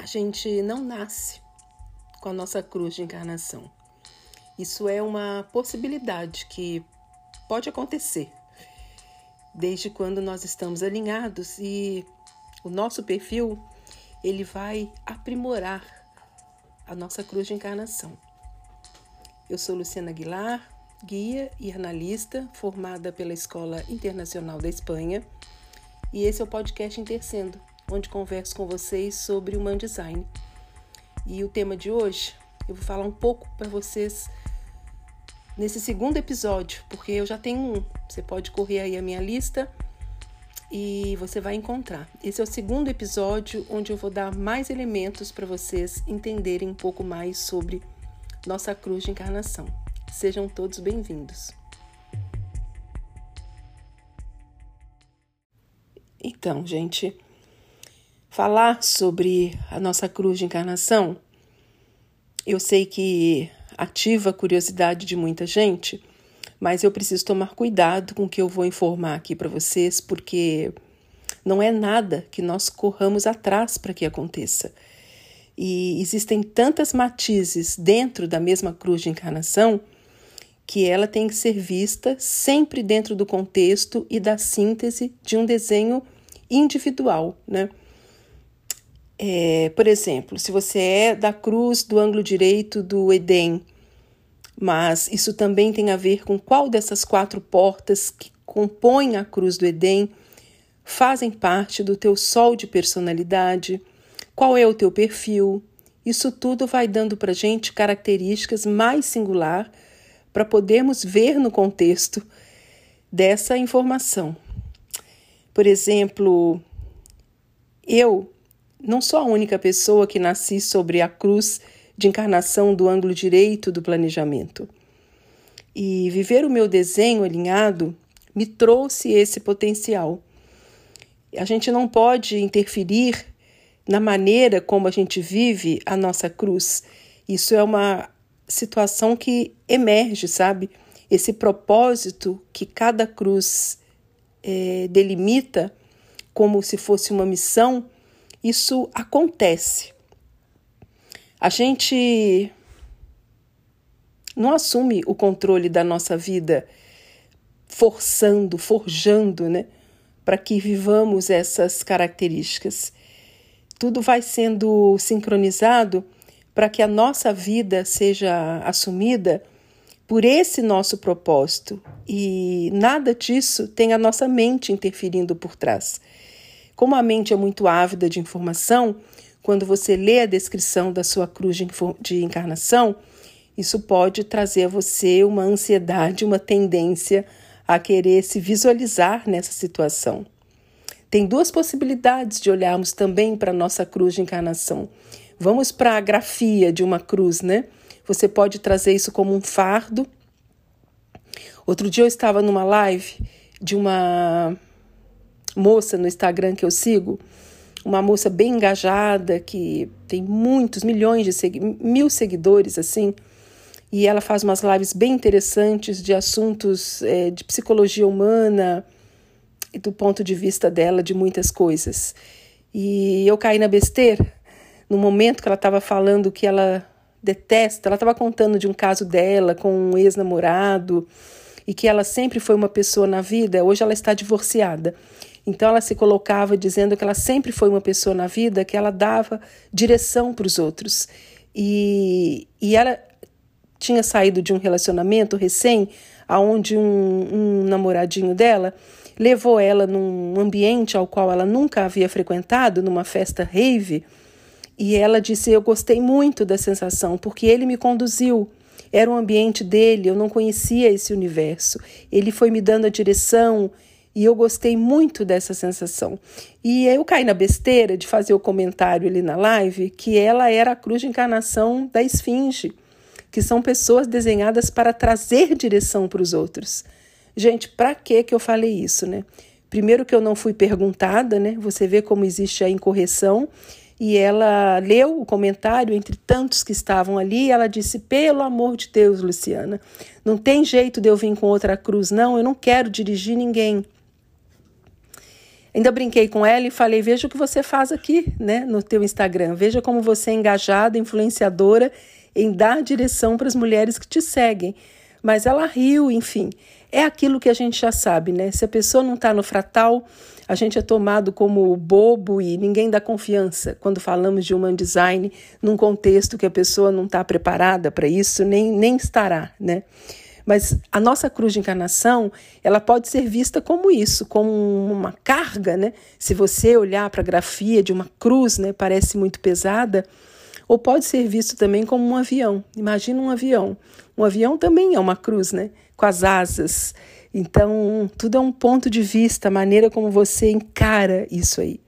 a gente não nasce com a nossa cruz de encarnação. Isso é uma possibilidade que pode acontecer desde quando nós estamos alinhados e o nosso perfil ele vai aprimorar a nossa cruz de encarnação. Eu sou Luciana Aguilar, guia e analista formada pela Escola Internacional da Espanha, e esse é o podcast Intercendo, onde converso com vocês sobre Human Design. E o tema de hoje, eu vou falar um pouco para vocês nesse segundo episódio, porque eu já tenho um. Você pode correr aí a minha lista e você vai encontrar. Esse é o segundo episódio onde eu vou dar mais elementos para vocês entenderem um pouco mais sobre nossa cruz de encarnação. Sejam todos bem-vindos. Então, gente, falar sobre a nossa cruz de encarnação, eu sei que ativa a curiosidade de muita gente, mas eu preciso tomar cuidado com o que eu vou informar aqui para vocês, porque não é nada que nós corramos atrás para que aconteça. E existem tantas matizes dentro da mesma cruz de encarnação que ela tem que ser vista sempre dentro do contexto e da síntese de um desenho individual, né? É, por exemplo, se você é da cruz do ângulo direito do Edém, mas isso também tem a ver com qual dessas quatro portas que compõem a cruz do Edém fazem parte do teu sol de personalidade, qual é o teu perfil. Isso tudo vai dando para gente características mais singular para podermos ver no contexto dessa informação. Por exemplo, eu não sou a única pessoa que nasci sobre a cruz de encarnação do ângulo direito do planejamento. E viver o meu desenho alinhado me trouxe esse potencial. A gente não pode interferir na maneira como a gente vive a nossa cruz. Isso é uma situação que emerge, sabe? Esse propósito que cada cruz é, delimita como se fosse uma missão, isso acontece. A gente não assume o controle da nossa vida forçando, forjando, né, para que vivamos essas características. Tudo vai sendo sincronizado para que a nossa vida seja assumida por esse nosso propósito e nada disso tem a nossa mente interferindo por trás. Como a mente é muito ávida de informação, quando você lê a descrição da sua cruz de encarnação, isso pode trazer a você uma ansiedade, uma tendência a querer se visualizar nessa situação. Tem duas possibilidades de olharmos também para a nossa cruz de encarnação. Vamos para a grafia de uma cruz, né? Você pode trazer isso como um fardo. Outro dia eu estava numa live de uma moça no Instagram que eu sigo, uma moça bem engajada, que tem muitos, milhões de segui mil seguidores, assim, e ela faz umas lives bem interessantes de assuntos é, de psicologia humana e do ponto de vista dela de muitas coisas. E eu caí na besteira no momento que ela estava falando que ela detesta, ela estava contando de um caso dela com um ex-namorado e que ela sempre foi uma pessoa na vida, hoje ela está divorciada. Então ela se colocava dizendo que ela sempre foi uma pessoa na vida que ela dava direção para os outros. E, e ela tinha saído de um relacionamento recém, aonde um, um namoradinho dela levou ela num ambiente ao qual ela nunca havia frequentado, numa festa rave, e ela disse: Eu gostei muito da sensação, porque ele me conduziu. Era um ambiente dele, eu não conhecia esse universo. Ele foi me dando a direção, e eu gostei muito dessa sensação. E eu caí na besteira de fazer o comentário ali na live que ela era a cruz de encarnação da esfinge, que são pessoas desenhadas para trazer direção para os outros. Gente, para que que eu falei isso, né? Primeiro que eu não fui perguntada, né? Você vê como existe a incorreção. E ela leu o comentário entre tantos que estavam ali, e ela disse: "Pelo amor de Deus, Luciana, não tem jeito de eu vir com outra cruz não, eu não quero dirigir ninguém". Ainda brinquei com ela e falei: veja o que você faz aqui, né, no teu Instagram. Veja como você é engajada, influenciadora em dar direção para as mulheres que te seguem. Mas ela riu, enfim. É aquilo que a gente já sabe, né? Se a pessoa não está no fratal, a gente é tomado como bobo e ninguém dá confiança quando falamos de human design num contexto que a pessoa não está preparada para isso, nem, nem estará, né? Mas a nossa cruz de encarnação, ela pode ser vista como isso, como uma carga, né? Se você olhar para a grafia de uma cruz, né, parece muito pesada, ou pode ser visto também como um avião. Imagina um avião. Um avião também é uma cruz, né? Com as asas. Então, tudo é um ponto de vista, a maneira como você encara isso aí.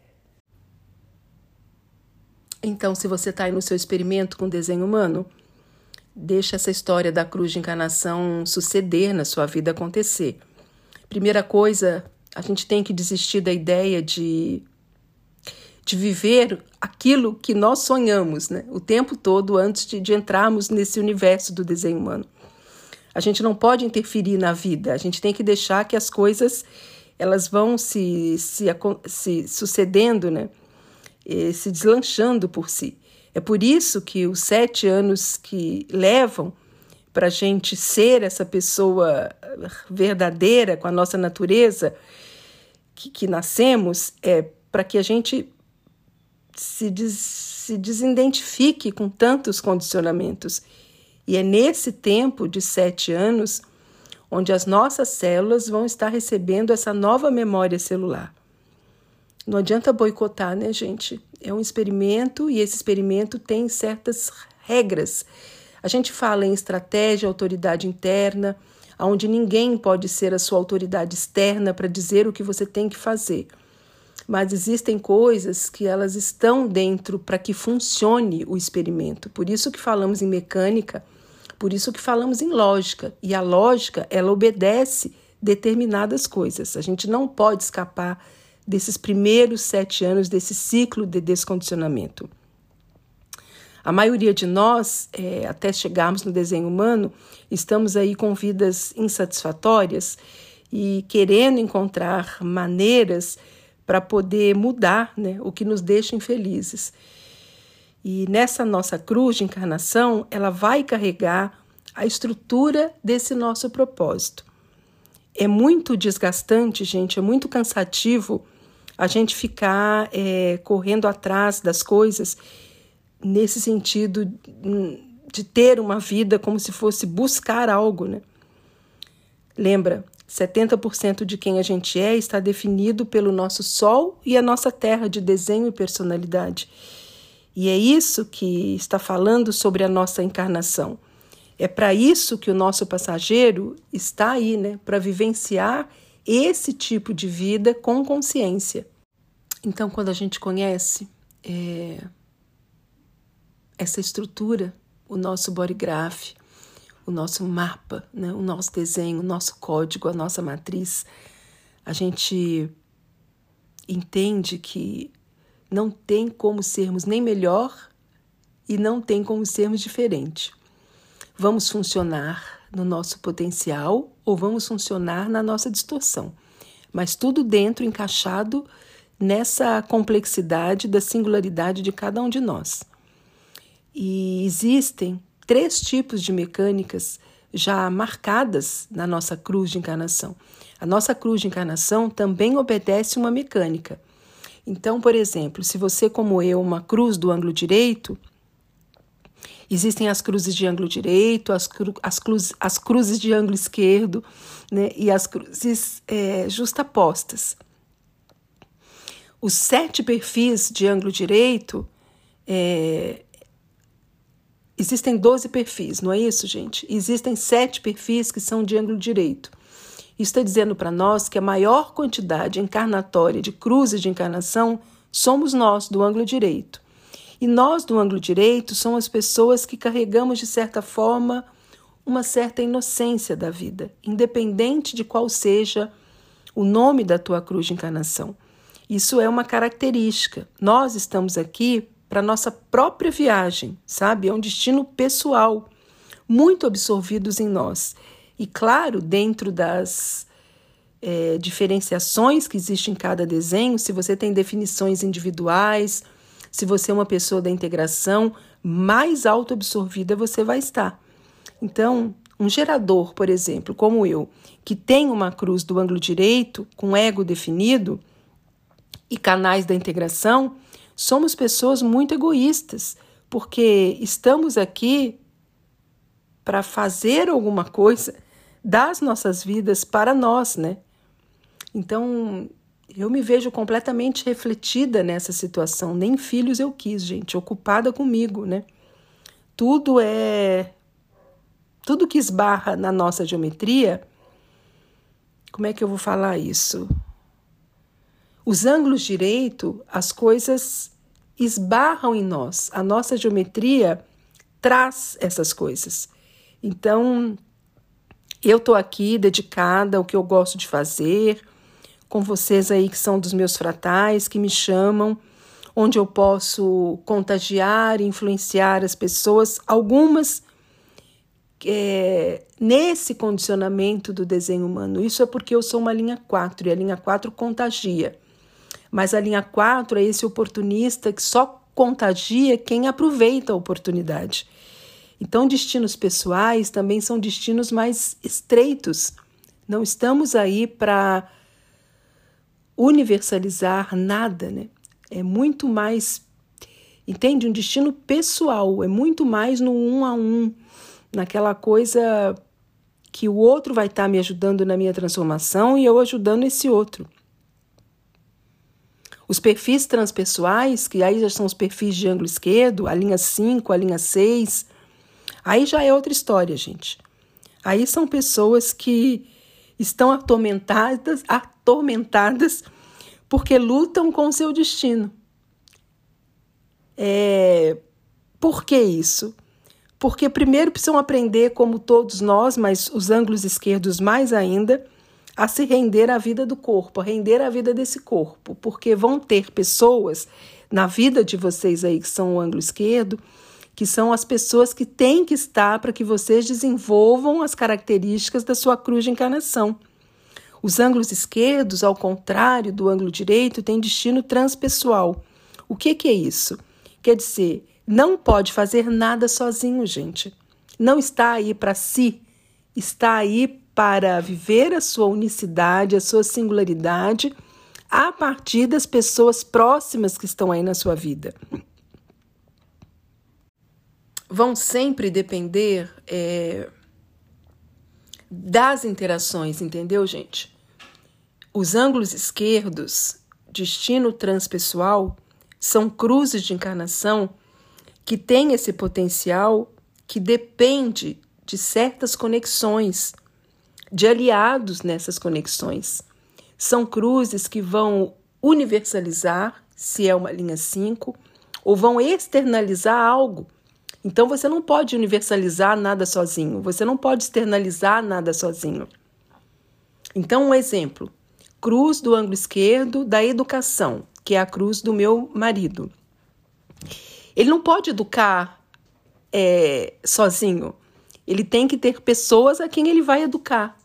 Então, se você está aí no seu experimento com desenho humano, deixa essa história da cruz de encarnação suceder na sua vida acontecer. Primeira coisa, a gente tem que desistir da ideia de, de viver aquilo que nós sonhamos né? o tempo todo antes de, de entrarmos nesse universo do desenho humano. A gente não pode interferir na vida, a gente tem que deixar que as coisas elas vão se, se, se sucedendo, né? E se deslanchando por si. É por isso que os sete anos que levam para a gente ser essa pessoa verdadeira com a nossa natureza que, que nascemos é para que a gente se, des, se desidentifique com tantos condicionamentos e é nesse tempo de sete anos onde as nossas células vão estar recebendo essa nova memória celular. Não adianta boicotar, né, gente? É um experimento e esse experimento tem certas regras. A gente fala em estratégia, autoridade interna, onde ninguém pode ser a sua autoridade externa para dizer o que você tem que fazer. Mas existem coisas que elas estão dentro para que funcione o experimento. Por isso que falamos em mecânica por isso que falamos em lógica, e a lógica, ela obedece determinadas coisas. A gente não pode escapar desses primeiros sete anos desse ciclo de descondicionamento. A maioria de nós, é, até chegarmos no desenho humano, estamos aí com vidas insatisfatórias e querendo encontrar maneiras para poder mudar né, o que nos deixa infelizes. E nessa nossa cruz de encarnação, ela vai carregar a estrutura desse nosso propósito. É muito desgastante, gente, é muito cansativo a gente ficar é, correndo atrás das coisas nesse sentido de ter uma vida como se fosse buscar algo, né? Lembra, 70% de quem a gente é está definido pelo nosso Sol e a nossa Terra de desenho e personalidade. E é isso que está falando sobre a nossa encarnação. É para isso que o nosso passageiro está aí, né? Para vivenciar esse tipo de vida com consciência. Então, quando a gente conhece é, essa estrutura, o nosso bodygraph, o nosso mapa, né? o nosso desenho, o nosso código, a nossa matriz, a gente entende que não tem como sermos nem melhor e não tem como sermos diferente. Vamos funcionar no nosso potencial ou vamos funcionar na nossa distorção, mas tudo dentro encaixado nessa complexidade da singularidade de cada um de nós. E existem três tipos de mecânicas já marcadas na nossa cruz de encarnação. A nossa cruz de encarnação também obedece uma mecânica. Então, por exemplo, se você, como eu, uma cruz do ângulo direito, existem as cruzes de ângulo direito, as, cru, as, cruz, as cruzes de ângulo esquerdo né, e as cruzes é, justapostas. Os sete perfis de ângulo direito, é, existem 12 perfis, não é isso, gente? Existem sete perfis que são de ângulo direito. Isso está dizendo para nós que a maior quantidade encarnatória de cruzes de encarnação somos nós, do ângulo direito. E nós, do ângulo direito, somos as pessoas que carregamos, de certa forma, uma certa inocência da vida, independente de qual seja o nome da tua cruz de encarnação. Isso é uma característica. Nós estamos aqui para nossa própria viagem, sabe? É um destino pessoal, muito absorvidos em nós. E claro, dentro das é, diferenciações que existem em cada desenho, se você tem definições individuais, se você é uma pessoa da integração, mais auto-absorvida você vai estar. Então, um gerador, por exemplo, como eu, que tem uma cruz do ângulo direito, com ego definido, e canais da integração, somos pessoas muito egoístas, porque estamos aqui para fazer alguma coisa das nossas vidas para nós, né? Então, eu me vejo completamente refletida nessa situação. Nem filhos eu quis, gente, ocupada comigo, né? Tudo é. Tudo que esbarra na nossa geometria. Como é que eu vou falar isso? Os ângulos direito, as coisas esbarram em nós. A nossa geometria traz essas coisas. Então, eu estou aqui dedicada ao que eu gosto de fazer, com vocês aí que são dos meus fratais, que me chamam, onde eu posso contagiar e influenciar as pessoas, algumas é, nesse condicionamento do desenho humano. Isso é porque eu sou uma linha 4 e a linha 4 contagia. Mas a linha 4 é esse oportunista que só contagia quem aproveita a oportunidade. Então, destinos pessoais também são destinos mais estreitos. Não estamos aí para universalizar nada, né? É muito mais, entende? Um destino pessoal, é muito mais no um a um, naquela coisa que o outro vai estar tá me ajudando na minha transformação e eu ajudando esse outro. Os perfis transpessoais, que aí já são os perfis de ângulo esquerdo, a linha 5, a linha 6, Aí já é outra história, gente. Aí são pessoas que estão atormentadas, atormentadas porque lutam com o seu destino. É... Por que isso? Porque primeiro precisam aprender, como todos nós, mas os ângulos esquerdos mais ainda, a se render à vida do corpo, a render à vida desse corpo, porque vão ter pessoas na vida de vocês aí que são o ângulo esquerdo que são as pessoas que têm que estar para que vocês desenvolvam as características da sua cruz de encarnação. Os ângulos esquerdos, ao contrário do ângulo direito, têm destino transpessoal. O que, que é isso? Quer dizer, não pode fazer nada sozinho, gente. Não está aí para si, está aí para viver a sua unicidade, a sua singularidade a partir das pessoas próximas que estão aí na sua vida vão sempre depender é, das interações, entendeu, gente? Os ângulos esquerdos, destino transpessoal, são cruzes de encarnação que têm esse potencial que depende de certas conexões, de aliados nessas conexões. São cruzes que vão universalizar, se é uma linha 5, ou vão externalizar algo então você não pode universalizar nada sozinho, você não pode externalizar nada sozinho. Então, um exemplo: cruz do ângulo esquerdo da educação, que é a cruz do meu marido. Ele não pode educar é, sozinho. Ele tem que ter pessoas a quem ele vai educar.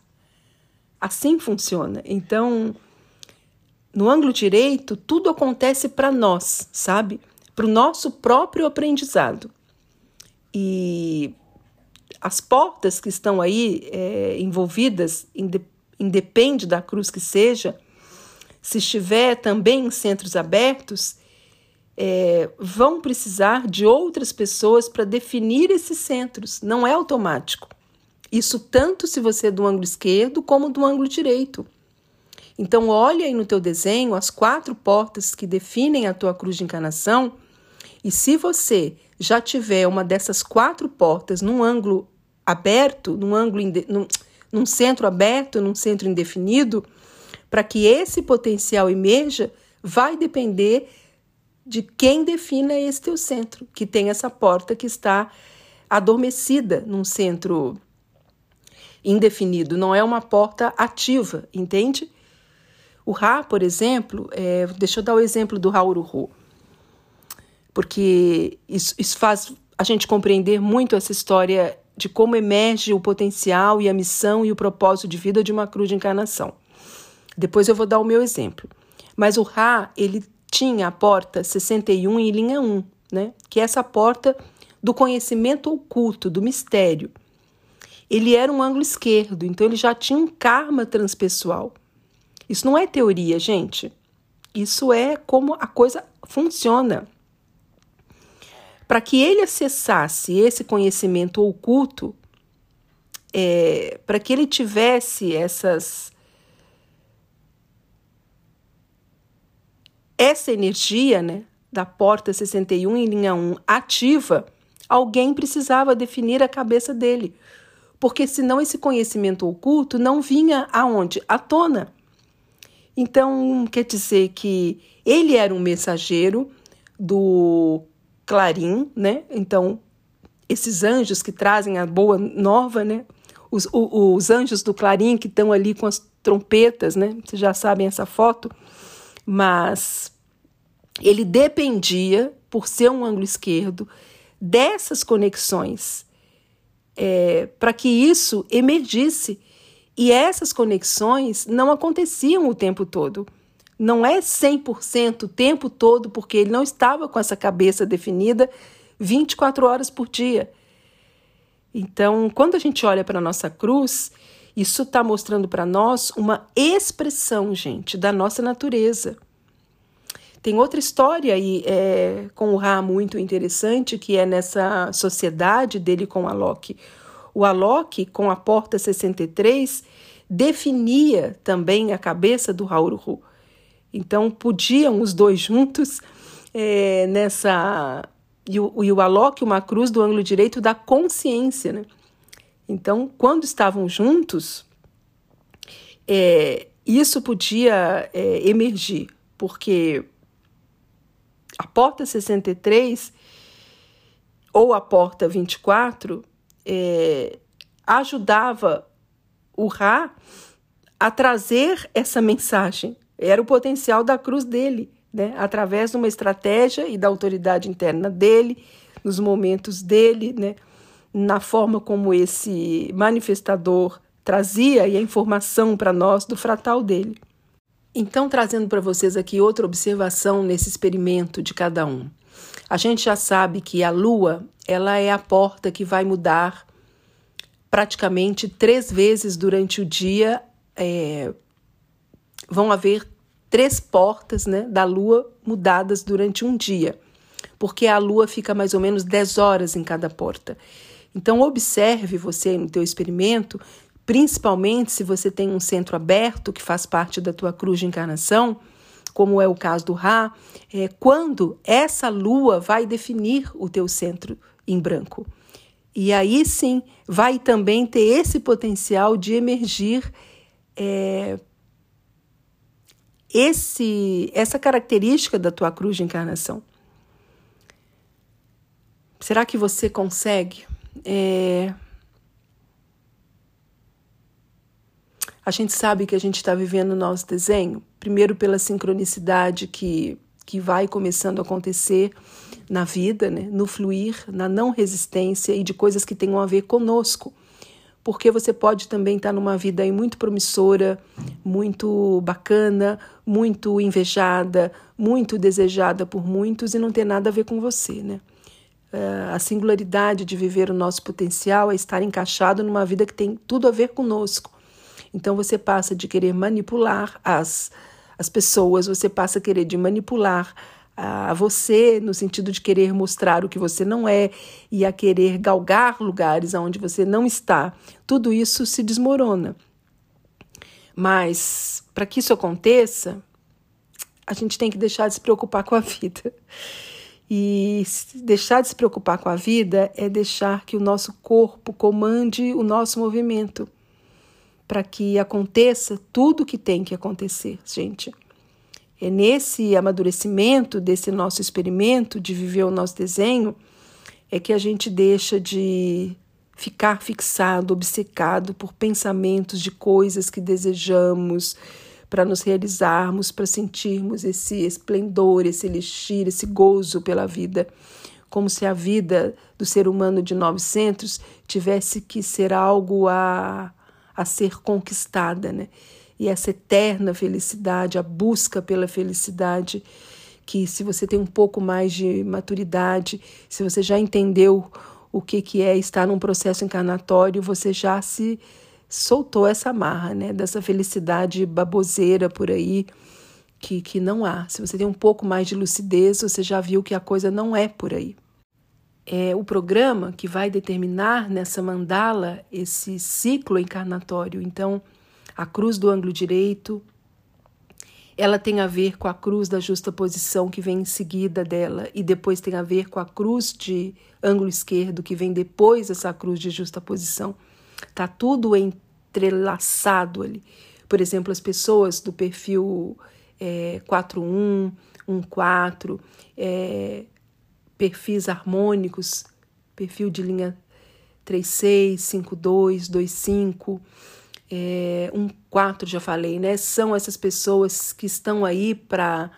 Assim funciona. Então, no ângulo direito, tudo acontece para nós, sabe? Para o nosso próprio aprendizado. E as portas que estão aí é, envolvidas, independe da cruz que seja, se estiver também em centros abertos, é, vão precisar de outras pessoas para definir esses centros, não é automático. Isso tanto se você é do ângulo esquerdo como do ângulo direito. Então, olha aí no teu desenho as quatro portas que definem a tua cruz de encarnação, e se você já tiver uma dessas quatro portas num ângulo aberto, num ângulo num, num centro aberto, num centro indefinido, para que esse potencial emerja, vai depender de quem defina esse teu centro, que tem essa porta que está adormecida num centro indefinido, não é uma porta ativa, entende? O Ra, por exemplo, é, deixa eu dar o exemplo do Hauru porque isso, isso faz a gente compreender muito essa história de como emerge o potencial e a missão e o propósito de vida de uma cruz de encarnação. Depois eu vou dar o meu exemplo. Mas o Ra, ele tinha a porta 61 em linha 1, né? Que é essa porta do conhecimento oculto, do mistério. Ele era um ângulo esquerdo, então ele já tinha um karma transpessoal. Isso não é teoria, gente. Isso é como a coisa funciona. Para que ele acessasse esse conhecimento oculto, é, para que ele tivesse essas essa energia, né, da porta 61 em linha 1 ativa, alguém precisava definir a cabeça dele. Porque senão esse conhecimento oculto não vinha aonde? À tona. Então, quer dizer que ele era um mensageiro do Clarim, né? Então, esses anjos que trazem a boa nova, né? Os, os anjos do Clarim que estão ali com as trompetas, né? Vocês já sabem essa foto, mas ele dependia, por ser um ângulo esquerdo, dessas conexões é, para que isso emergisse e essas conexões não aconteciam o tempo todo. Não é 100% o tempo todo, porque ele não estava com essa cabeça definida 24 horas por dia. Então, quando a gente olha para a nossa cruz, isso está mostrando para nós uma expressão, gente, da nossa natureza. Tem outra história aí é, com o Ra muito interessante, que é nessa sociedade dele com a Loki. O Alok, com a porta 63, definia também a cabeça do Hauru. Então, podiam os dois juntos é, nessa. E o, e o Alok, uma cruz do ângulo direito da consciência. Né? Então, quando estavam juntos, é, isso podia é, emergir, porque porta 63 ou a porta 24 é, ajudava o Ra a trazer essa mensagem. Era o potencial da cruz dele, né? através de uma estratégia e da autoridade interna dele, nos momentos dele, né? na forma como esse manifestador trazia e a informação para nós do fratal dele. Então, trazendo para vocês aqui outra observação nesse experimento de cada um. A gente já sabe que a lua, ela é a porta que vai mudar praticamente três vezes durante o dia. É, vão haver três portas né, da lua mudadas durante um dia, porque a lua fica mais ou menos 10 horas em cada porta. Então observe você no teu experimento, principalmente se você tem um centro aberto que faz parte da tua cruz de encarnação, como é o caso do Ra, é, quando essa lua vai definir o teu centro em branco. E aí sim vai também ter esse potencial de emergir é, esse, essa característica da tua cruz de encarnação. Será que você consegue? É, A gente sabe que a gente está vivendo o nosso desenho, primeiro pela sincronicidade que, que vai começando a acontecer na vida, né? no fluir, na não resistência e de coisas que tenham a ver conosco. Porque você pode também estar tá numa vida aí muito promissora, muito bacana, muito invejada, muito desejada por muitos e não ter nada a ver com você, né? Uh, a singularidade de viver o nosso potencial é estar encaixado numa vida que tem tudo a ver conosco. Então você passa de querer manipular as, as pessoas, você passa a querer de manipular a você no sentido de querer mostrar o que você não é e a querer galgar lugares onde você não está. Tudo isso se desmorona. Mas para que isso aconteça, a gente tem que deixar de se preocupar com a vida. E deixar de se preocupar com a vida é deixar que o nosso corpo comande o nosso movimento para que aconteça tudo o que tem que acontecer, gente. É nesse amadurecimento desse nosso experimento de viver o nosso desenho é que a gente deixa de ficar fixado, obcecado por pensamentos de coisas que desejamos para nos realizarmos, para sentirmos esse esplendor, esse elixir, esse gozo pela vida, como se a vida do ser humano de 900 tivesse que ser algo a a ser conquistada, né? e essa eterna felicidade, a busca pela felicidade, que se você tem um pouco mais de maturidade, se você já entendeu o que, que é estar num processo encarnatório, você já se soltou essa marra, né? Dessa felicidade baboseira por aí que, que não há. Se você tem um pouco mais de lucidez, você já viu que a coisa não é por aí. É o programa que vai determinar nessa mandala esse ciclo encarnatório. Então, a cruz do ângulo direito, ela tem a ver com a cruz da justa posição que vem em seguida dela, e depois tem a ver com a cruz de ângulo esquerdo que vem depois dessa cruz de justa posição. Tá tudo entrelaçado ali. Por exemplo, as pessoas do perfil é, 4-1, 1-4, é, perfis harmônicos, perfil de linha 3-6, 5-2, 2-5 é, um quatro já falei, né? São essas pessoas que estão aí para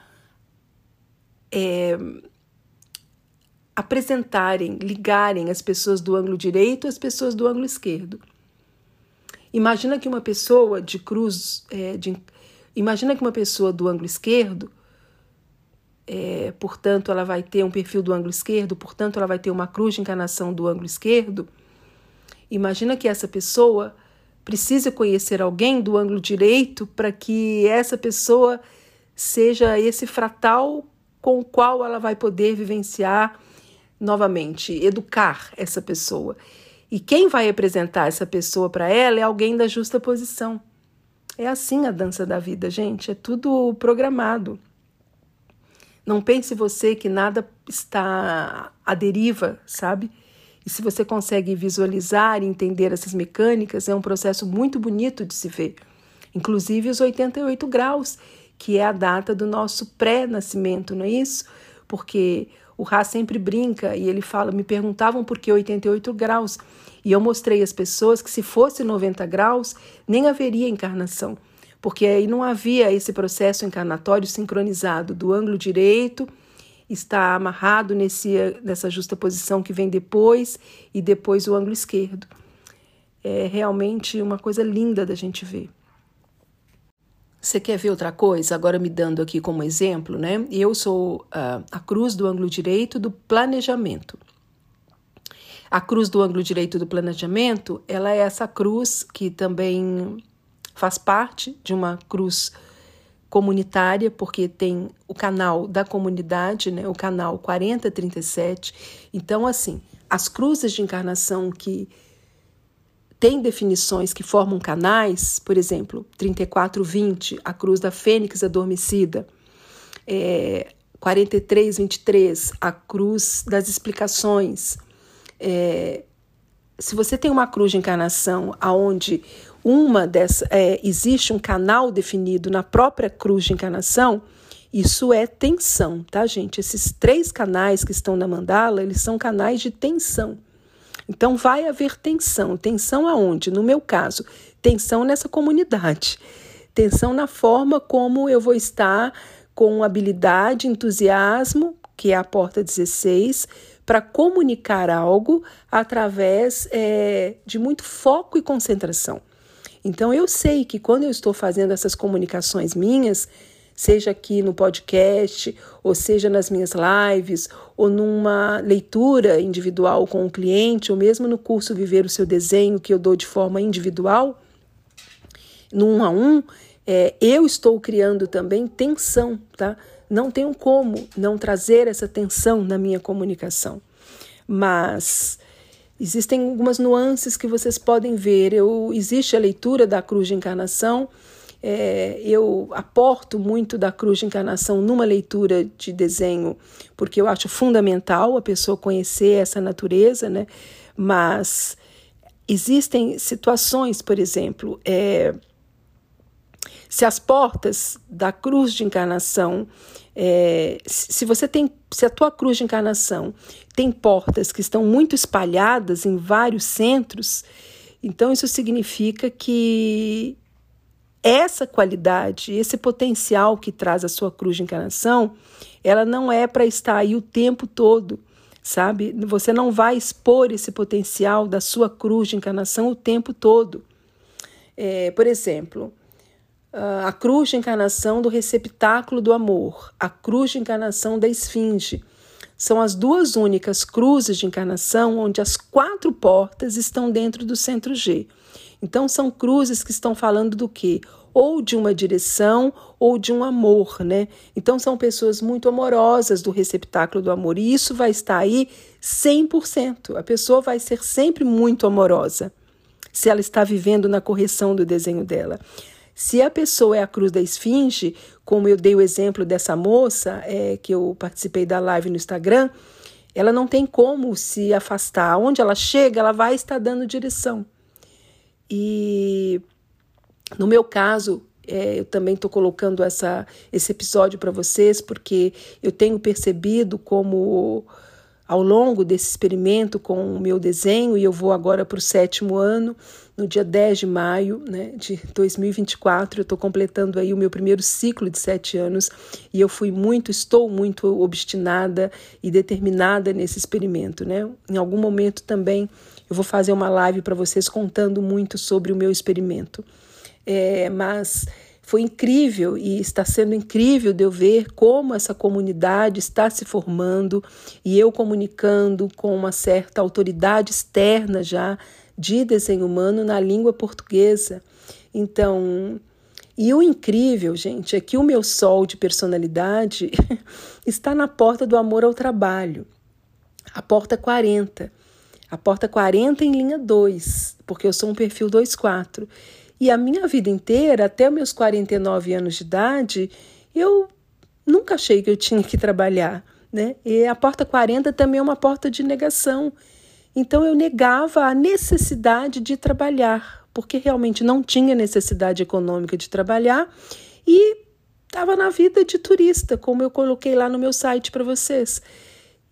é, apresentarem, ligarem as pessoas do ângulo direito às pessoas do ângulo esquerdo. Imagina que uma pessoa de cruz, é, de, imagina que uma pessoa do ângulo esquerdo, é, portanto, ela vai ter um perfil do ângulo esquerdo, portanto, ela vai ter uma cruz de encarnação do ângulo esquerdo. Imagina que essa pessoa precisa conhecer alguém do ângulo direito para que essa pessoa seja esse fratal com o qual ela vai poder vivenciar novamente, educar essa pessoa. E quem vai apresentar essa pessoa para ela é alguém da justa posição. É assim a dança da vida, gente, é tudo programado. Não pense você que nada está à deriva, sabe? E se você consegue visualizar e entender essas mecânicas, é um processo muito bonito de se ver. Inclusive os 88 graus, que é a data do nosso pré-nascimento, não é isso? Porque o Ra sempre brinca e ele fala: me perguntavam por que 88 graus. E eu mostrei às pessoas que se fosse 90 graus, nem haveria encarnação, porque aí não havia esse processo encarnatório sincronizado do ângulo direito está amarrado nesse, nessa justa posição que vem depois e depois o ângulo esquerdo. É realmente uma coisa linda da gente ver. Você quer ver outra coisa? Agora me dando aqui como exemplo, né? Eu sou uh, a cruz do ângulo direito do planejamento. A cruz do ângulo direito do planejamento, ela é essa cruz que também faz parte de uma cruz comunitária, porque tem o canal da comunidade, né, o canal 4037. Então, assim, as cruzes de encarnação que têm definições que formam canais, por exemplo, 3420, a cruz da fênix adormecida, é, 4323, a cruz das explicações. É, se você tem uma cruz de encarnação aonde uma dessa, é, existe um canal definido na própria cruz de encarnação, isso é tensão, tá, gente? Esses três canais que estão na mandala, eles são canais de tensão. Então vai haver tensão. Tensão aonde? No meu caso, tensão nessa comunidade. Tensão na forma como eu vou estar com habilidade, entusiasmo, que é a porta 16, para comunicar algo através é, de muito foco e concentração. Então eu sei que quando eu estou fazendo essas comunicações minhas, seja aqui no podcast, ou seja nas minhas lives, ou numa leitura individual com o cliente, ou mesmo no curso Viver o Seu Desenho, que eu dou de forma individual, no um a um, é, eu estou criando também tensão, tá? Não tenho como não trazer essa tensão na minha comunicação. Mas Existem algumas nuances que vocês podem ver. Eu, existe a leitura da cruz de encarnação. É, eu aporto muito da cruz de encarnação numa leitura de desenho, porque eu acho fundamental a pessoa conhecer essa natureza, né? Mas existem situações, por exemplo, é, se as portas da cruz de encarnação é, se você tem, se a tua cruz de encarnação tem portas que estão muito espalhadas em vários centros, então isso significa que essa qualidade, esse potencial que traz a sua cruz de encarnação, ela não é para estar aí o tempo todo, sabe? Você não vai expor esse potencial da sua cruz de encarnação o tempo todo. É, por exemplo, a cruz de encarnação do receptáculo do amor, a cruz de encarnação da esfinge. São as duas únicas cruzes de encarnação onde as quatro portas estão dentro do centro G. Então, são cruzes que estão falando do quê? Ou de uma direção ou de um amor, né? Então, são pessoas muito amorosas do receptáculo do amor. E isso vai estar aí 100%. A pessoa vai ser sempre muito amorosa se ela está vivendo na correção do desenho dela. Se a pessoa é a cruz da esfinge, como eu dei o exemplo dessa moça é, que eu participei da live no Instagram, ela não tem como se afastar. Onde ela chega, ela vai estar dando direção. E no meu caso, é, eu também estou colocando essa, esse episódio para vocês, porque eu tenho percebido como ao longo desse experimento com o meu desenho, e eu vou agora para o sétimo ano, no dia 10 de maio né, de 2024, eu estou completando aí o meu primeiro ciclo de sete anos, e eu fui muito, estou muito obstinada e determinada nesse experimento. Né? Em algum momento também eu vou fazer uma live para vocês contando muito sobre o meu experimento. É, mas foi incrível e está sendo incrível de eu ver como essa comunidade está se formando e eu comunicando com uma certa autoridade externa já de desenho humano na língua portuguesa. Então, e o incrível, gente, é que o meu sol de personalidade está na porta do amor ao trabalho, a porta 40. A porta 40 em linha 2, porque eu sou um perfil 24. E a minha vida inteira, até meus 49 anos de idade, eu nunca achei que eu tinha que trabalhar. Né? E a porta 40 também é uma porta de negação. Então eu negava a necessidade de trabalhar, porque realmente não tinha necessidade econômica de trabalhar e estava na vida de turista, como eu coloquei lá no meu site para vocês.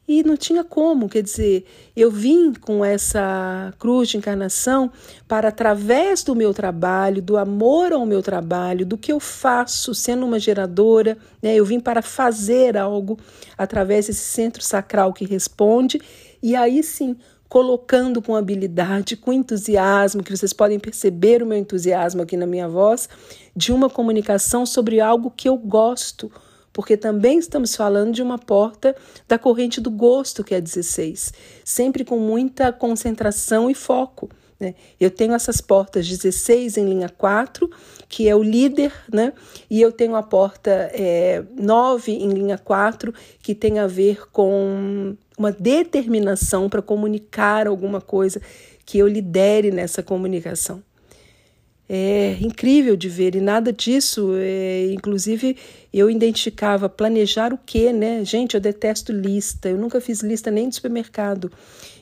E não tinha como, quer dizer, eu vim com essa cruz de encarnação para, através do meu trabalho, do amor ao meu trabalho, do que eu faço sendo uma geradora, né, eu vim para fazer algo através desse centro sacral que responde, e aí sim, colocando com habilidade, com entusiasmo, que vocês podem perceber o meu entusiasmo aqui na minha voz, de uma comunicação sobre algo que eu gosto porque também estamos falando de uma porta da corrente do gosto, que é 16, sempre com muita concentração e foco. Né? Eu tenho essas portas 16 em linha 4, que é o líder, né? e eu tenho a porta é, 9 em linha 4, que tem a ver com uma determinação para comunicar alguma coisa que eu lidere nessa comunicação é incrível de ver e nada disso, é, inclusive eu identificava planejar o quê, né? Gente, eu detesto lista, eu nunca fiz lista nem de supermercado.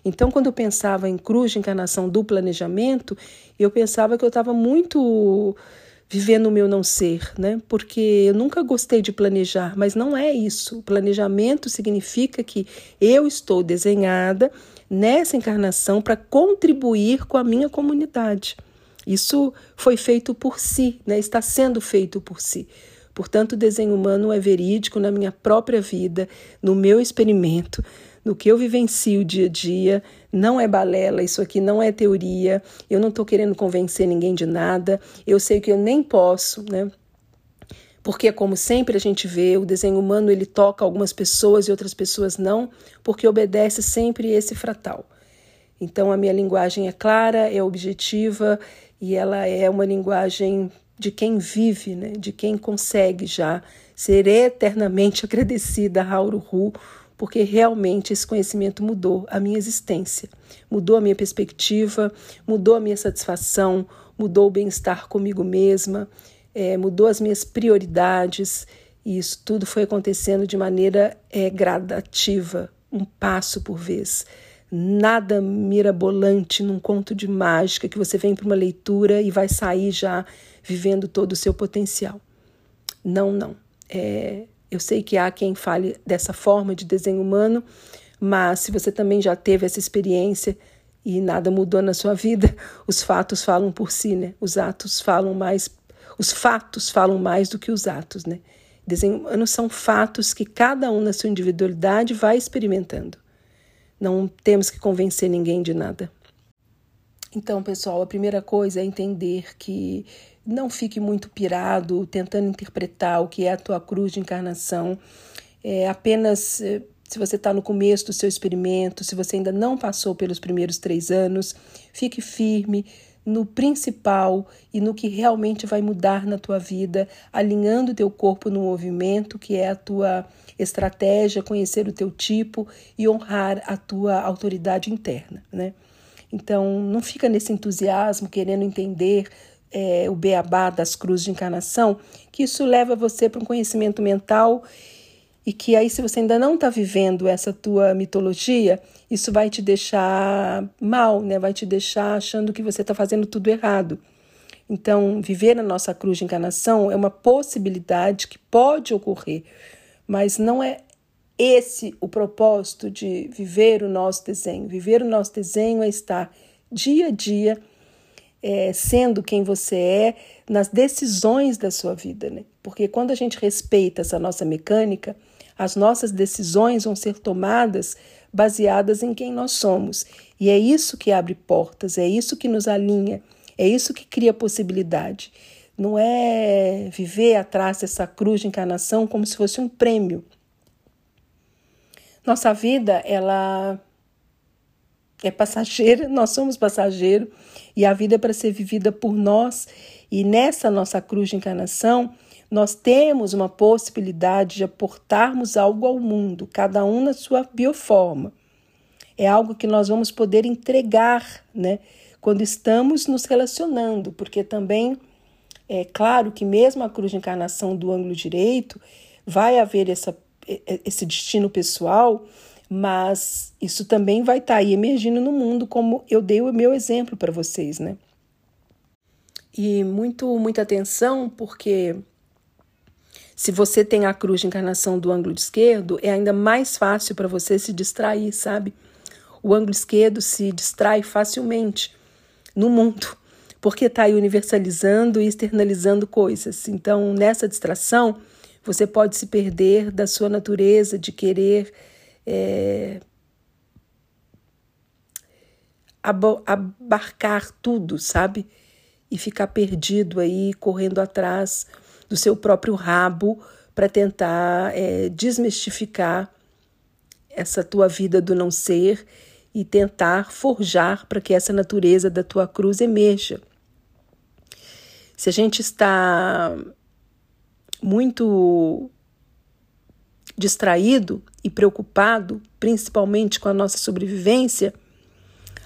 Então, quando eu pensava em cruz de encarnação do planejamento, eu pensava que eu estava muito vivendo o meu não ser, né? Porque eu nunca gostei de planejar, mas não é isso. O planejamento significa que eu estou desenhada nessa encarnação para contribuir com a minha comunidade. Isso foi feito por si, né? está sendo feito por si. Portanto, o desenho humano é verídico na minha própria vida, no meu experimento, no que eu vivencio dia a dia. Não é balela, isso aqui não é teoria. Eu não estou querendo convencer ninguém de nada. Eu sei que eu nem posso, né? Porque, como sempre a gente vê, o desenho humano ele toca algumas pessoas e outras pessoas não, porque obedece sempre esse fratal. Então, a minha linguagem é clara, é objetiva e ela é uma linguagem de quem vive, né? de quem consegue já ser eternamente agradecida a Hu, porque realmente esse conhecimento mudou a minha existência, mudou a minha perspectiva, mudou a minha satisfação, mudou o bem-estar comigo mesma, é, mudou as minhas prioridades, e isso tudo foi acontecendo de maneira é, gradativa, um passo por vez nada mirabolante num conto de mágica que você vem para uma leitura e vai sair já vivendo todo o seu potencial. Não, não. É, eu sei que há quem fale dessa forma de desenho humano, mas se você também já teve essa experiência e nada mudou na sua vida, os fatos falam por si, né? Os atos falam mais, os fatos falam mais do que os atos, né? Desenho humano são fatos que cada um na sua individualidade vai experimentando. Não temos que convencer ninguém de nada. Então, pessoal, a primeira coisa é entender que não fique muito pirado tentando interpretar o que é a tua cruz de encarnação. É apenas eh, se você está no começo do seu experimento, se você ainda não passou pelos primeiros três anos, fique firme no principal e no que realmente vai mudar na tua vida, alinhando o teu corpo no movimento, que é a tua estratégia, conhecer o teu tipo e honrar a tua autoridade interna, né? Então, não fica nesse entusiasmo querendo entender é, o beabá das cruzes de encarnação, que isso leva você para um conhecimento mental e que aí, se você ainda não está vivendo essa tua mitologia, isso vai te deixar mal, né? vai te deixar achando que você está fazendo tudo errado. Então, viver a nossa cruz de encarnação é uma possibilidade que pode ocorrer, mas não é esse o propósito de viver o nosso desenho. Viver o nosso desenho é estar dia a dia é, sendo quem você é nas decisões da sua vida, né? Porque quando a gente respeita essa nossa mecânica, as nossas decisões vão ser tomadas baseadas em quem nós somos. E é isso que abre portas, é isso que nos alinha, é isso que cria possibilidade. Não é viver atrás dessa cruz de encarnação como se fosse um prêmio. Nossa vida, ela é passageira, nós somos passageiro e a vida é para ser vivida por nós. E nessa nossa cruz de encarnação, nós temos uma possibilidade de aportarmos algo ao mundo, cada um na sua bioforma. É algo que nós vamos poder entregar, né? Quando estamos nos relacionando, porque também é claro que mesmo a cruz de encarnação do ângulo direito vai haver essa, esse destino pessoal, mas isso também vai estar tá aí emergindo no mundo, como eu dei o meu exemplo para vocês, né? E muito, muita atenção, porque se você tem a cruz de encarnação do ângulo esquerdo, é ainda mais fácil para você se distrair, sabe? O ângulo esquerdo se distrai facilmente no mundo, porque está aí universalizando e externalizando coisas. Então, nessa distração, você pode se perder da sua natureza de querer é, abarcar tudo, sabe? E ficar perdido aí, correndo atrás do seu próprio rabo para tentar é, desmistificar essa tua vida do não ser e tentar forjar para que essa natureza da tua cruz emerja. Se a gente está muito distraído e preocupado, principalmente com a nossa sobrevivência,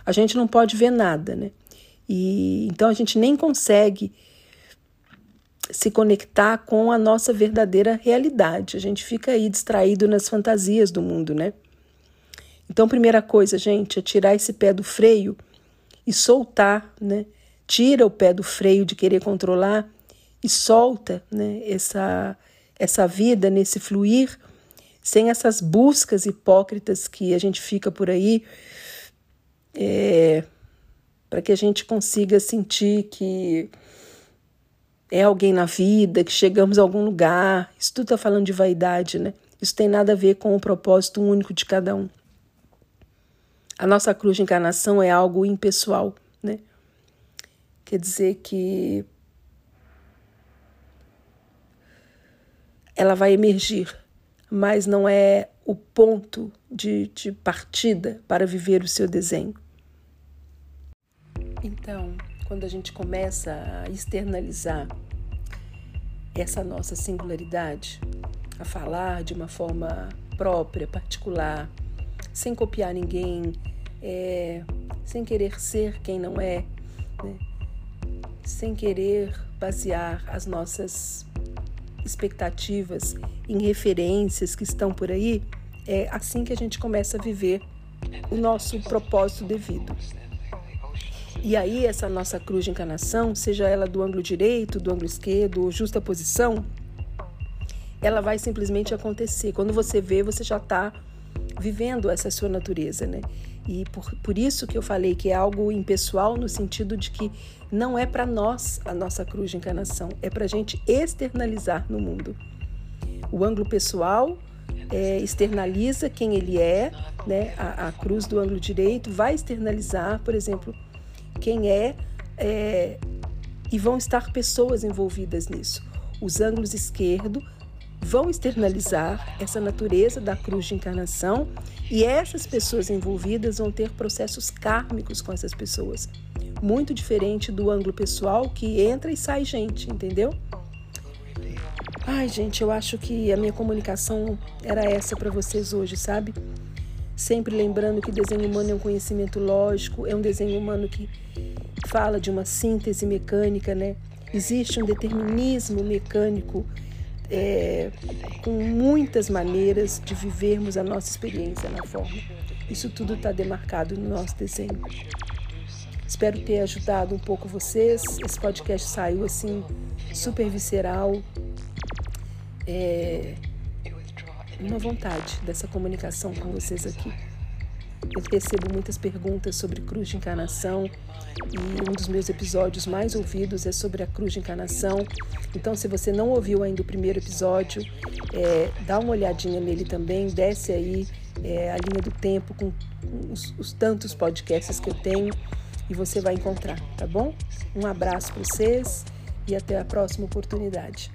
a gente não pode ver nada, né? E então a gente nem consegue se conectar com a nossa verdadeira realidade. A gente fica aí distraído nas fantasias do mundo, né? Então, primeira coisa, gente, é tirar esse pé do freio e soltar, né? Tira o pé do freio de querer controlar e solta, né? Essa essa vida nesse fluir, sem essas buscas hipócritas que a gente fica por aí, é, para que a gente consiga sentir que é alguém na vida, que chegamos a algum lugar. Isso tudo está falando de vaidade, né? Isso tem nada a ver com o propósito único de cada um. A nossa cruz de encarnação é algo impessoal, né? Quer dizer que ela vai emergir, mas não é o ponto de, de partida para viver o seu desenho. Então, quando a gente começa a externalizar essa nossa singularidade, a falar de uma forma própria, particular, sem copiar ninguém, é, sem querer ser quem não é, né? sem querer basear as nossas expectativas em referências que estão por aí, é assim que a gente começa a viver o nosso propósito devido. E aí, essa nossa cruz de encarnação, seja ela do ângulo direito, do ângulo esquerdo, ou justa posição, ela vai simplesmente acontecer. Quando você vê, você já está vivendo essa sua natureza, né? E por, por isso que eu falei que é algo impessoal, no sentido de que não é para nós a nossa cruz de encarnação, é para a gente externalizar no mundo. O ângulo pessoal é, externaliza quem ele é, né? A, a cruz do ângulo direito vai externalizar, por exemplo, quem é, é e vão estar pessoas envolvidas nisso. Os ângulos esquerdo vão externalizar essa natureza da cruz de encarnação e essas pessoas envolvidas vão ter processos kármicos com essas pessoas. Muito diferente do ângulo pessoal que entra e sai gente, entendeu? Ai, gente, eu acho que a minha comunicação era essa para vocês hoje, sabe? Sempre lembrando que desenho humano é um conhecimento lógico, é um desenho humano que fala de uma síntese mecânica, né? Existe um determinismo mecânico é, com muitas maneiras de vivermos a nossa experiência na forma. Isso tudo está demarcado no nosso desenho. Espero ter ajudado um pouco vocês. Esse podcast saiu assim super visceral. É uma vontade dessa comunicação com vocês aqui. Eu recebo muitas perguntas sobre cruz de encarnação e um dos meus episódios mais ouvidos é sobre a cruz de encarnação. Então, se você não ouviu ainda o primeiro episódio, é, dá uma olhadinha nele também, desce aí é, a linha do tempo com, os, os tantos podcasts que eu tenho e você vai encontrar, tá bom? Um abraço para vocês e até a próxima oportunidade.